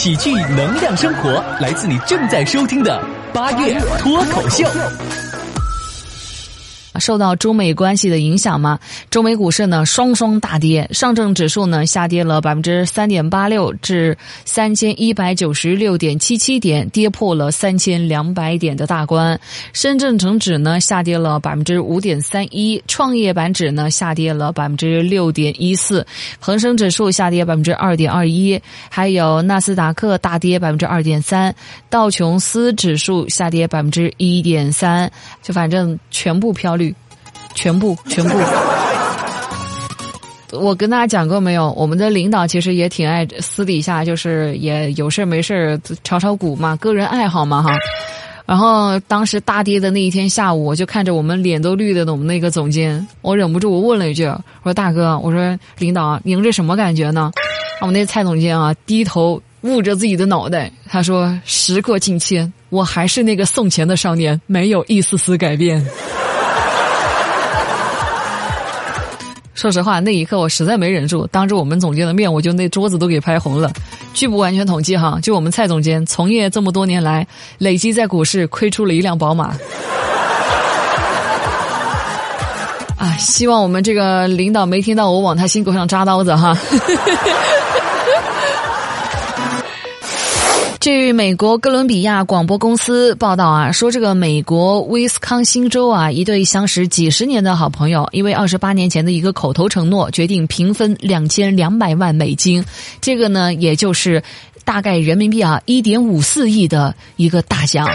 喜剧能量生活，来自你正在收听的八月脱口秀。受到中美关系的影响吗，中美股市呢双双大跌，上证指数呢下跌了百分之三点八六至三千一百九十六点七七点，跌破了三千两百点的大关。深圳成指呢下跌了百分之五点三一，创业板指呢下跌了百分之六点一四，恒生指数下跌百分之二点二一，还有纳斯达克大跌百分之二点三，道琼斯指数下跌百分之一点三，就反正全部飘绿。全部，全部。我跟大家讲过没有？我们的领导其实也挺爱私底下，就是也有事没事炒炒股嘛，个人爱好嘛哈。然后当时大跌的那一天下午，我就看着我们脸都绿的我们那个总监，我忍不住我问了一句：“我说大哥，我说领导，您这什么感觉呢？”我们那蔡总监啊，低头捂着自己的脑袋，他说：“时过境迁，我还是那个送钱的少年，没有一丝丝改变。”说实话，那一刻我实在没忍住，当着我们总监的面，我就那桌子都给拍红了。据不完全统计哈，就我们蔡总监从业这么多年来，累计在股市亏出了一辆宝马。啊，希望我们这个领导没听到我往他心口上扎刀子哈。据美国哥伦比亚广播公司报道啊，说这个美国威斯康星州啊，一对相识几十年的好朋友，因为二十八年前的一个口头承诺，决定平分两千两百万美金，这个呢，也就是大概人民币啊一点五四亿的一个大奖。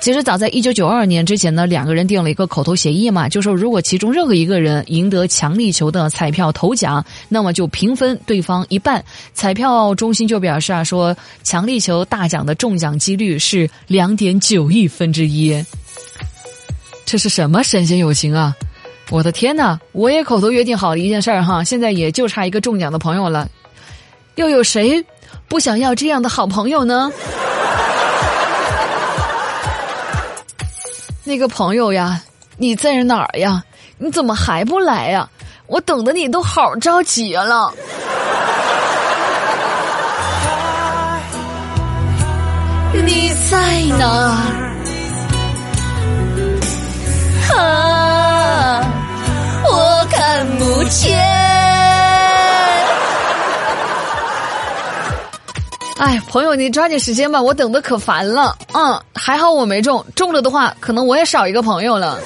其实早在一九九二年之前呢，两个人定了一个口头协议嘛，就说如果其中任何一个人赢得强力球的彩票头奖，那么就平分对方一半。彩票中心就表示啊，说强力球大奖的中奖几率是两点九亿分之一。这是什么神仙友情啊！我的天呐，我也口头约定好了一件事儿哈，现在也就差一个中奖的朋友了。又有谁不想要这样的好朋友呢？那个朋友呀，你在哪儿呀？你怎么还不来呀？我等的你都好着急了。哎，朋友，你抓紧时间吧，我等的可烦了。嗯，还好我没中，中了的话，可能我也少一个朋友了。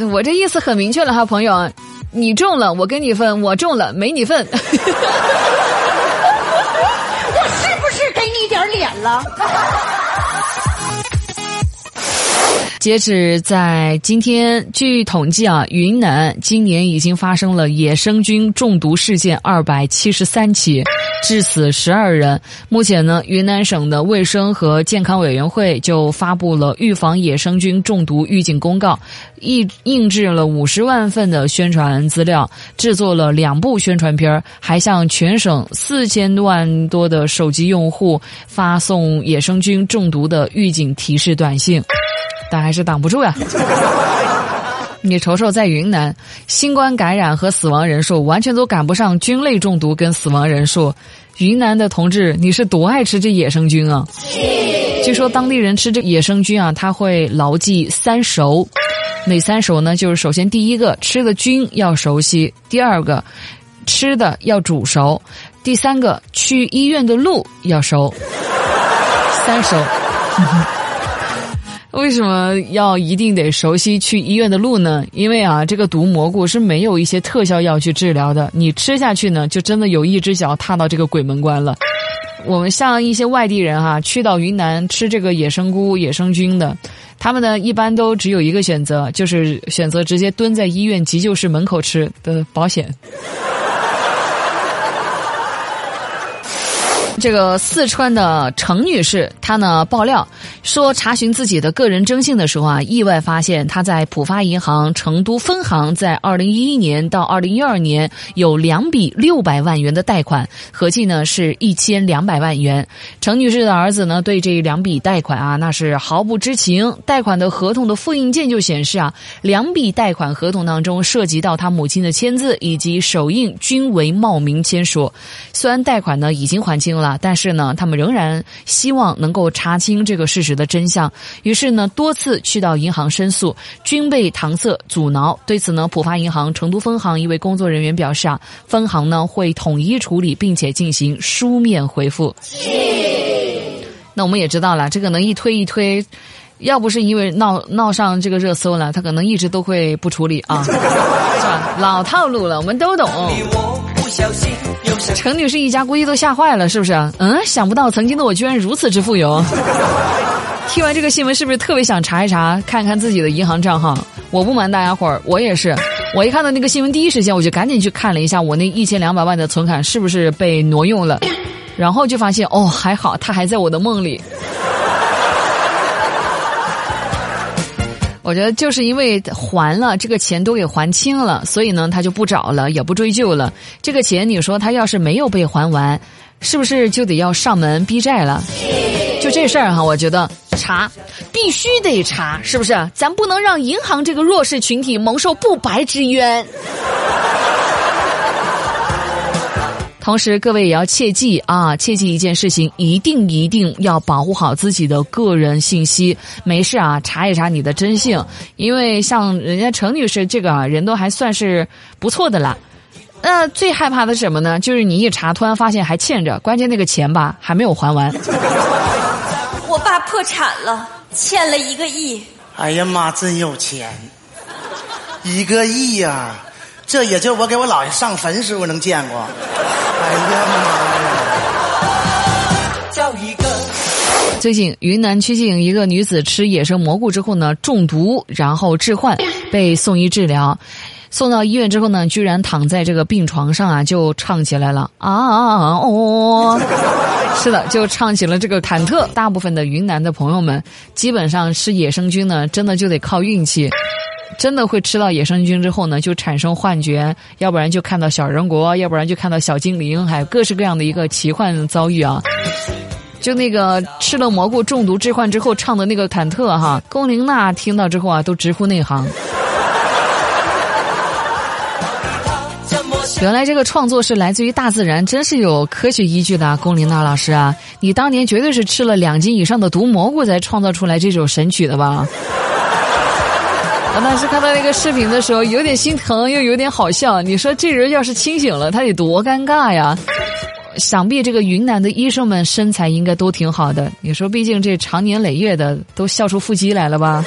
我这意思很明确了哈，朋友，你中了，我跟你分；我中了，没你份。我是不是给你点脸了？截止在今天，据统计啊，云南今年已经发生了野生菌中毒事件二百七十三起，致死十二人。目前呢，云南省的卫生和健康委员会就发布了预防野生菌中毒预警公告，印印制了五十万份的宣传资料，制作了两部宣传片还向全省四千万多的手机用户发送野生菌中毒的预警提示短信。但还是挡不住呀！你瞅瞅，在云南，新冠感染和死亡人数完全都赶不上菌类中毒跟死亡人数。云南的同志，你是多爱吃这野生菌啊？据说当地人吃这野生菌啊，他会牢记三熟。哪三熟呢？就是首先第一个，吃的菌要熟悉；第二个，吃的要煮熟；第三个，去医院的路要熟。三熟。为什么要一定得熟悉去医院的路呢？因为啊，这个毒蘑菇是没有一些特效药去治疗的，你吃下去呢，就真的有一只脚踏到这个鬼门关了。我们像一些外地人哈，去到云南吃这个野生菇、野生菌的，他们呢一般都只有一个选择，就是选择直接蹲在医院急救室门口吃的保险。这个四川的程女士，她呢爆料说，查询自己的个人征信的时候啊，意外发现她在浦发银行成都分行在二零一一年到二零一二年有两笔六百万元的贷款，合计呢是一千两百万元。程女士的儿子呢对这两笔贷款啊那是毫不知情，贷款的合同的复印件就显示啊，两笔贷款合同当中涉及到他母亲的签字以及手印均为冒名签署。虽然贷款呢已经还清了。啊但是呢，他们仍然希望能够查清这个事实的真相。于是呢，多次去到银行申诉，均被搪塞阻挠。对此呢，浦发银行成都分行一位工作人员表示啊，分行呢会统一处理，并且进行书面回复。那我们也知道了，这个能一推一推，要不是因为闹闹上这个热搜了，他可能一直都会不处理啊，是吧？老套路了，我们都懂。程女士一家估计都吓坏了，是不是？嗯，想不到曾经的我居然如此之富有。听完这个新闻，是不是特别想查一查，看看自己的银行账号？我不瞒大家伙儿，我也是。我一看到那个新闻，第一时间我就赶紧去看了一下，我那一千两百万的存款是不是被挪用了？然后就发现，哦，还好，他还在我的梦里。我觉得就是因为还了这个钱都给还清了，所以呢他就不找了，也不追究了。这个钱你说他要是没有被还完，是不是就得要上门逼债了？就这事儿哈，我觉得查必须得查，是不是？咱不能让银行这个弱势群体蒙受不白之冤。同时，各位也要切记啊，切记一件事情，一定一定要保护好自己的个人信息。没事啊，查一查你的征信，因为像人家程女士这个啊人都还算是不错的啦。那最害怕的是什么呢？就是你一查，突然发现还欠着，关键那个钱吧还没有还完。我爸破产了，欠了一个亿。哎呀妈，真有钱，一个亿呀！这也就我给我姥爷上坟时候能见过。哎呀妈呀！最近云南曲靖一个女子吃野生蘑菇之后呢中毒，然后致幻，被送医治疗。送到医院之后呢，居然躺在这个病床上啊，就唱起来了啊哦！是的，就唱起了这个忐忑。大部分的云南的朋友们，基本上吃野生菌呢，真的就得靠运气。真的会吃到野生菌之后呢，就产生幻觉，要不然就看到小人国，要不然就看到小精灵，还有各式各样的一个奇幻遭遇啊！就那个吃了蘑菇中毒致幻之后唱的那个忐忑哈，龚琳娜听到之后啊，都直呼内行。原来这个创作是来自于大自然，真是有科学依据的，龚琳娜老师啊，你当年绝对是吃了两斤以上的毒蘑菇才创造出来这首神曲的吧？我当时看到那个视频的时候，有点心疼，又有点好笑。你说这人要是清醒了，他得多尴尬呀！想必这个云南的医生们身材应该都挺好的。你说，毕竟这长年累月的，都笑出腹肌来了吧？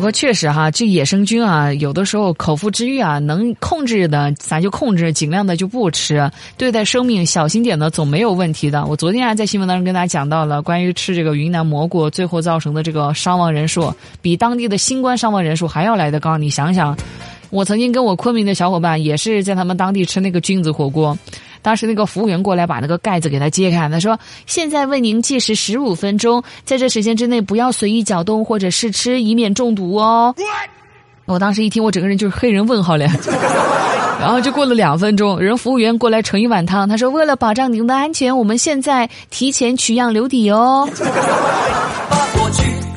不过确实哈，这野生菌啊，有的时候口腹之欲啊，能控制的咱就控制，尽量的就不吃。对待生命小心点的，总没有问题的。我昨天还在新闻当中跟大家讲到了关于吃这个云南蘑菇，最后造成的这个伤亡人数，比当地的新冠伤亡人数还要来的高。你想想，我曾经跟我昆明的小伙伴也是在他们当地吃那个菌子火锅。当时那个服务员过来把那个盖子给他揭开，他说：“现在为您计时十五分钟，在这时间之内不要随意搅动或者试吃，以免中毒哦。”我当时一听，我整个人就是黑人问号脸。然后就过了两分钟，人服务员过来盛一碗汤，他说：“为了保障您的安全，我们现在提前取样留底哦。”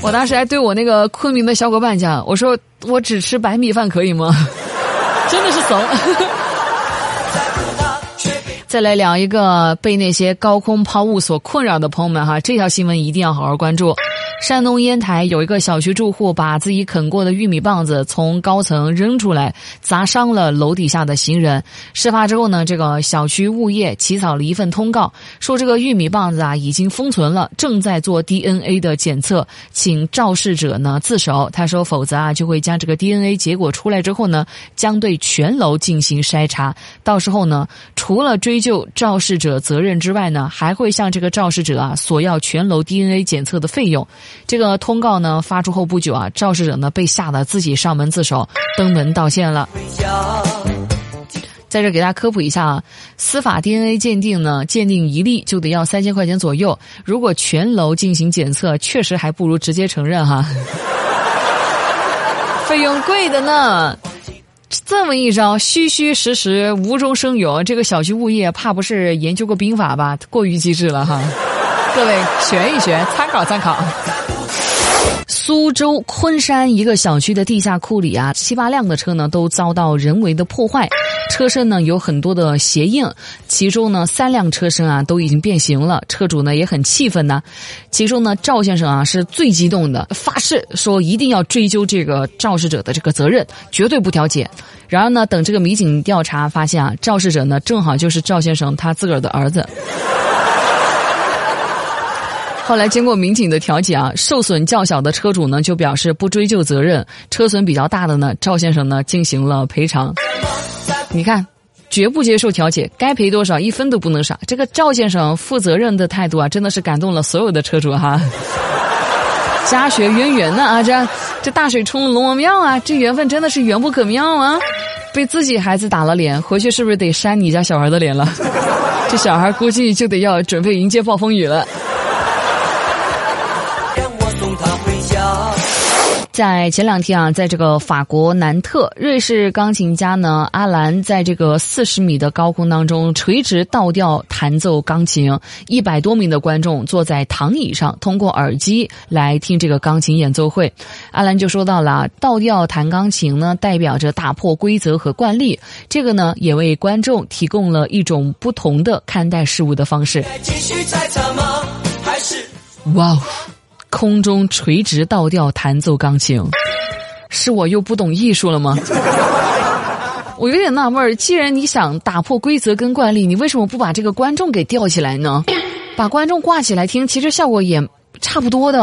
我当时还对我那个昆明的小伙伴讲：“我说我只吃白米饭可以吗？” 真的是怂。再来聊一个被那些高空抛物所困扰的朋友们哈，这条新闻一定要好好关注。山东烟台有一个小区住户把自己啃过的玉米棒子从高层扔出来，砸伤了楼底下的行人。事发之后呢，这个小区物业起草了一份通告，说这个玉米棒子啊已经封存了，正在做 DNA 的检测，请肇事者呢自首。他说，否则啊就会将这个 DNA 结果出来之后呢，将对全楼进行筛查。到时候呢，除了追究肇事者责任之外呢，还会向这个肇事者啊索要全楼 DNA 检测的费用。这个通告呢发出后不久啊，肇事者呢被吓得自己上门自首，登门道歉了。在这给大家科普一下啊，司法 DNA 鉴定呢，鉴定一例就得要三千块钱左右。如果全楼进行检测，确实还不如直接承认哈，费用贵的呢。这么一招，虚虚实实，无中生有，这个小区物业怕不是研究过兵法吧？过于机智了哈！各位学一学，参考参考。苏州昆山一个小区的地下库里啊，七八辆的车呢都遭到人为的破坏，车身呢有很多的鞋印，其中呢三辆车身啊都已经变形了，车主呢也很气愤呢。其中呢赵先生啊是最激动的，发誓说一定要追究这个肇事者的这个责任，绝对不调解。然而呢，等这个民警调查发现啊，肇事者呢正好就是赵先生他自个儿的儿子。后来经过民警的调解啊，受损较小的车主呢就表示不追究责任，车损比较大的呢，赵先生呢进行了赔偿。你看，绝不接受调解，该赔多少一分都不能少。这个赵先生负责任的态度啊，真的是感动了所有的车主哈。家学渊源呢啊，这这大水冲了龙王庙啊，这缘分真的是缘不可妙啊。被自己孩子打了脸，回去是不是得扇你家小孩的脸了？这小孩估计就得要准备迎接暴风雨了。在前两天啊，在这个法国南特，瑞士钢琴家呢阿兰在这个四十米的高空当中垂直倒吊弹奏钢琴，一百多名的观众坐在躺椅上，通过耳机来听这个钢琴演奏会。阿兰就说到了，倒吊弹钢琴呢，代表着打破规则和惯例，这个呢也为观众提供了一种不同的看待事物的方式。哇哦！空中垂直倒吊弹奏钢琴，是我又不懂艺术了吗？我有点纳闷儿，既然你想打破规则跟惯例，你为什么不把这个观众给吊起来呢？把观众挂起来听，其实效果也差不多的。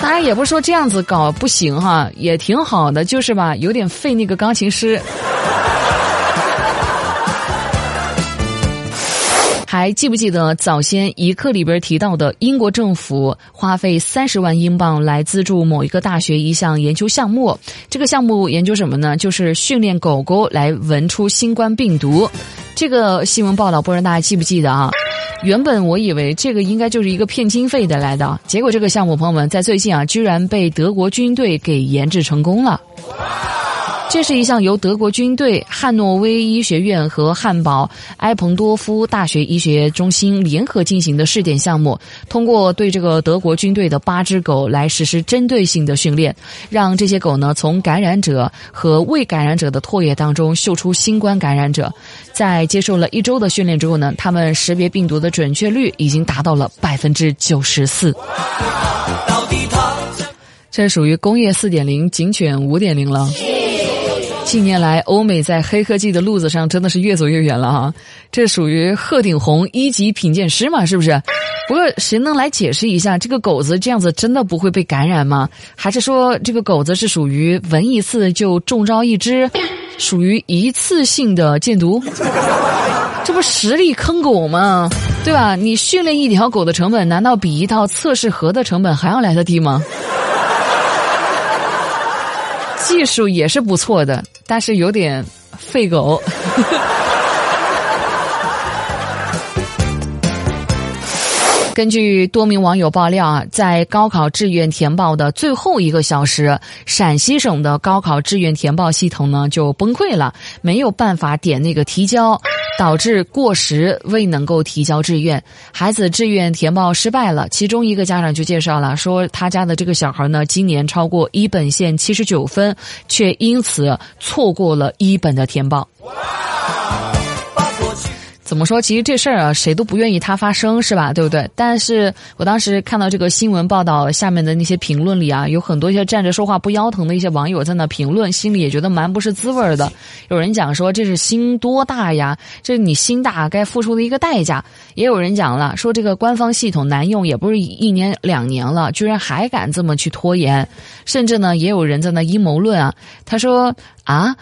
当然，也不是说这样子搞不行哈，也挺好的，就是吧，有点费那个钢琴师。还记不记得早先一课里边提到的，英国政府花费三十万英镑来资助某一个大学一项研究项目？这个项目研究什么呢？就是训练狗狗来闻出新冠病毒。这个新闻报道不知道大家记不记得啊？原本我以为这个应该就是一个骗经费的来的，结果这个项目朋友们在最近啊，居然被德国军队给研制成功了。这是一项由德国军队、汉诺威医学院和汉堡埃彭多夫大学医学中心联合进行的试点项目。通过对这个德国军队的八只狗来实施针对性的训练，让这些狗呢从感染者和未感染者的唾液当中嗅出新冠感染者。在接受了一周的训练之后呢，他们识别病毒的准确率已经达到了百分之九十四。这属于工业四点零警犬五点零了。近年来，欧美在黑科技的路子上真的是越走越远了哈，这属于鹤顶红一级品鉴师嘛，是不是？不过谁能来解释一下，这个狗子这样子真的不会被感染吗？还是说这个狗子是属于闻一次就中招一只，属于一次性的箭毒？这不实力坑狗吗？对吧？你训练一条狗的成本，难道比一套测试盒的成本还要来得低吗？技术也是不错的，但是有点废狗。根据多名网友爆料啊，在高考志愿填报的最后一个小时，陕西省的高考志愿填报系统呢就崩溃了，没有办法点那个提交。导致过时，未能够提交志愿，孩子志愿填报失败了。其中一个家长就介绍了，说他家的这个小孩呢，今年超过一本线七十九分，却因此错过了一本的填报。怎么说？其实这事儿啊，谁都不愿意它发生，是吧？对不对？但是我当时看到这个新闻报道下面的那些评论里啊，有很多一些站着说话不腰疼的一些网友在那评论，心里也觉得蛮不是滋味的。有人讲说这是心多大呀？这是你心大该付出的一个代价。也有人讲了，说这个官方系统难用，也不是一年两年了，居然还敢这么去拖延。甚至呢，也有人在那阴谋论啊，他说啊。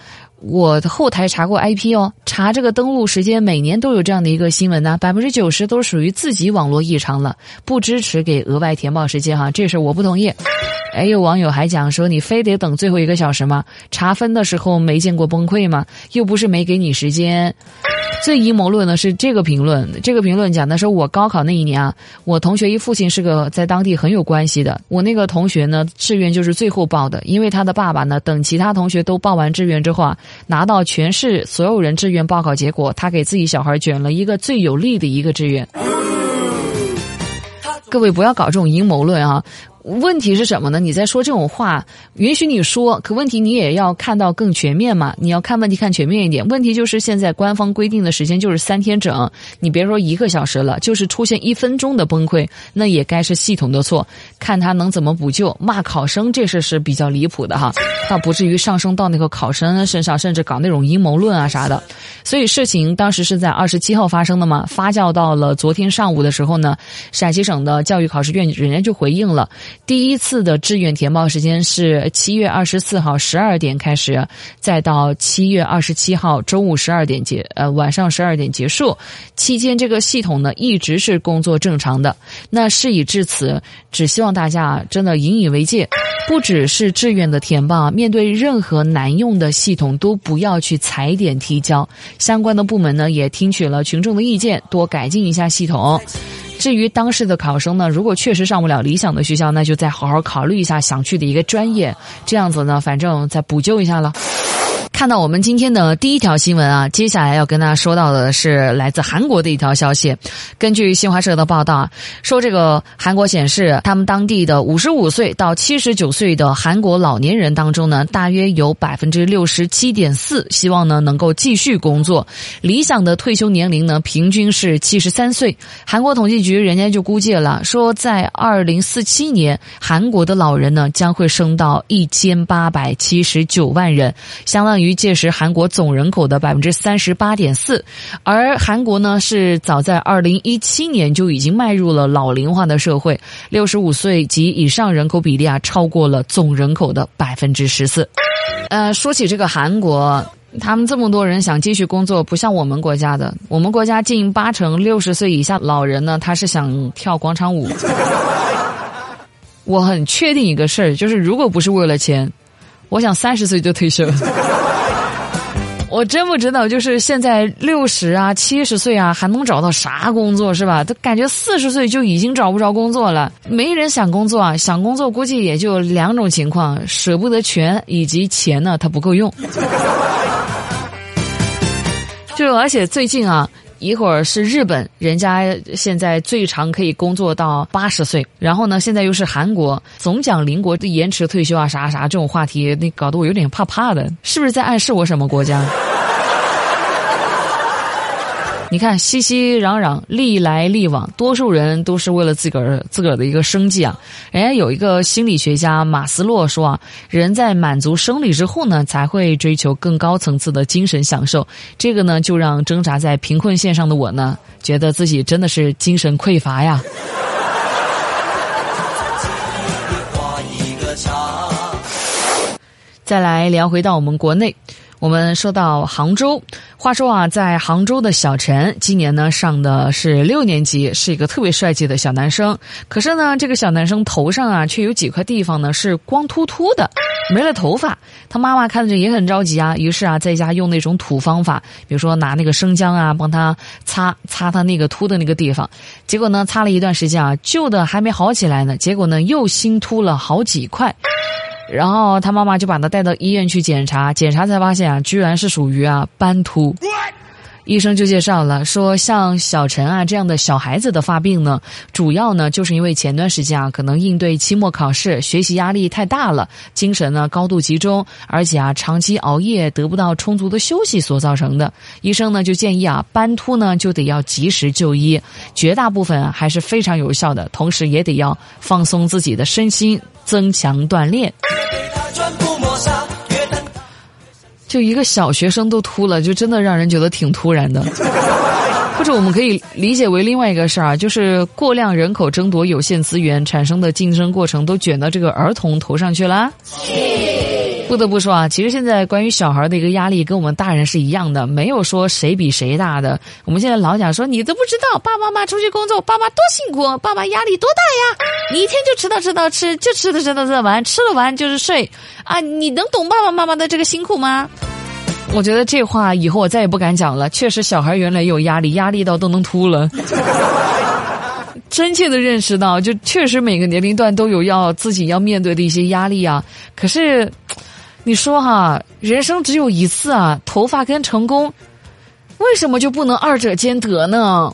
我后台查过 IP 哦，查这个登录时间，每年都有这样的一个新闻呢，百分之九十都属于自己网络异常了，不支持给额外填报时间哈，这事我不同意。哎，有网友还讲说，你非得等最后一个小时吗？查分的时候没见过崩溃吗？又不是没给你时间。最阴谋论的是这个评论，这个评论讲的是我高考那一年啊，我同学一父亲是个在当地很有关系的，我那个同学呢志愿就是最后报的，因为他的爸爸呢等其他同学都报完志愿之后啊，拿到全市所有人志愿报考结果，他给自己小孩卷了一个最有利的一个志愿。各位不要搞这种阴谋论啊！问题是什么呢？你在说这种话，允许你说，可问题你也要看到更全面嘛？你要看问题看全面一点。问题就是现在官方规定的时间就是三天整，你别说一个小时了，就是出现一分钟的崩溃，那也该是系统的错，看他能怎么补救。骂考生这事是比较离谱的哈，倒不至于上升到那个考生身上，甚至搞那种阴谋论啊啥的。所以事情当时是在二十七号发生的嘛，发酵到了昨天上午的时候呢，陕西省的教育考试院人家就回应了。第一次的志愿填报时间是七月二十四号十二点开始，再到七月二十七号中午十二点结，呃晚上十二点结束。期间这个系统呢一直是工作正常的。那事已至此，只希望大家真的引以为戒，不只是志愿的填报，面对任何难用的系统都不要去踩点提交。相关的部门呢也听取了群众的意见，多改进一下系统。至于当时的考生呢，如果确实上不了理想的学校，那就再好好考虑一下想去的一个专业，这样子呢，反正再补救一下了。看到我们今天的第一条新闻啊，接下来要跟大家说到的是来自韩国的一条消息。根据新华社的报道啊，说这个韩国显示，他们当地的五十五岁到七十九岁的韩国老年人当中呢，大约有百分之六十七点四希望呢能够继续工作。理想的退休年龄呢，平均是七十三岁。韩国统计局人家就估计了，说在二零四七年，韩国的老人呢将会升到一千八百七十九万人，相当于。于届时韩国总人口的百分之三十八点四，而韩国呢是早在二零一七年就已经迈入了老龄化的社会，六十五岁及以上人口比例啊超过了总人口的百分之十四。呃，说起这个韩国，他们这么多人想继续工作，不像我们国家的，我们国家近八成六十岁以下老人呢，他是想跳广场舞。我很确定一个事儿，就是如果不是为了钱，我想三十岁就退休。我真不知道，就是现在六十啊、七十岁啊，还能找到啥工作是吧？都感觉四十岁就已经找不着工作了，没人想工作啊。想工作估计也就两种情况：舍不得权，以及钱呢，他不够用。就而且最近啊。一会儿是日本，人家现在最长可以工作到八十岁，然后呢，现在又是韩国，总讲邻国的延迟退休啊，啥啥这种话题，那搞得我有点怕怕的，是不是在暗示我什么国家？你看，熙熙攘攘，历来历往，多数人都是为了自个儿自个儿的一个生计啊。人家有一个心理学家马斯洛说啊，人在满足生理之后呢，才会追求更高层次的精神享受。这个呢，就让挣扎在贫困线上的我呢，觉得自己真的是精神匮乏呀。再来聊回到我们国内。我们说到杭州，话说啊，在杭州的小陈今年呢上的是六年级，是一个特别帅气的小男生。可是呢，这个小男生头上啊，却有几块地方呢是光秃秃的，没了头发。他妈妈看着也很着急啊，于是啊，在家用那种土方法，比如说拿那个生姜啊，帮他擦擦他那个秃的那个地方。结果呢，擦了一段时间啊，旧的还没好起来呢，结果呢，又新秃了好几块。然后他妈妈就把他带到医院去检查，检查才发现啊，居然是属于啊斑秃。医生就介绍了说，像小陈啊这样的小孩子的发病呢，主要呢就是因为前段时间啊可能应对期末考试，学习压力太大了，精神呢高度集中，而且啊长期熬夜得不到充足的休息所造成的。医生呢就建议啊斑秃呢就得要及时就医，绝大部分还是非常有效的，同时也得要放松自己的身心，增强锻炼。就一个小学生都秃了，就真的让人觉得挺突然的。或者我们可以理解为另外一个事儿啊，就是过量人口争夺有限资源产生的竞争过程都卷到这个儿童头上去了。不得不说啊，其实现在关于小孩的一个压力，跟我们大人是一样的，没有说谁比谁大的。我们现在老讲说，你都不知道，爸爸妈妈出去工作，爸爸多辛苦，爸爸压力多大呀！你一天就吃到吃到吃，就吃的吃到吃到完，吃了完就是睡啊！你能懂爸爸妈妈的这个辛苦吗？我觉得这话以后我再也不敢讲了。确实，小孩原来有压力，压力到都能秃了。真切的认识到，就确实每个年龄段都有要自己要面对的一些压力啊。可是，你说哈，人生只有一次啊，头发跟成功，为什么就不能二者兼得呢？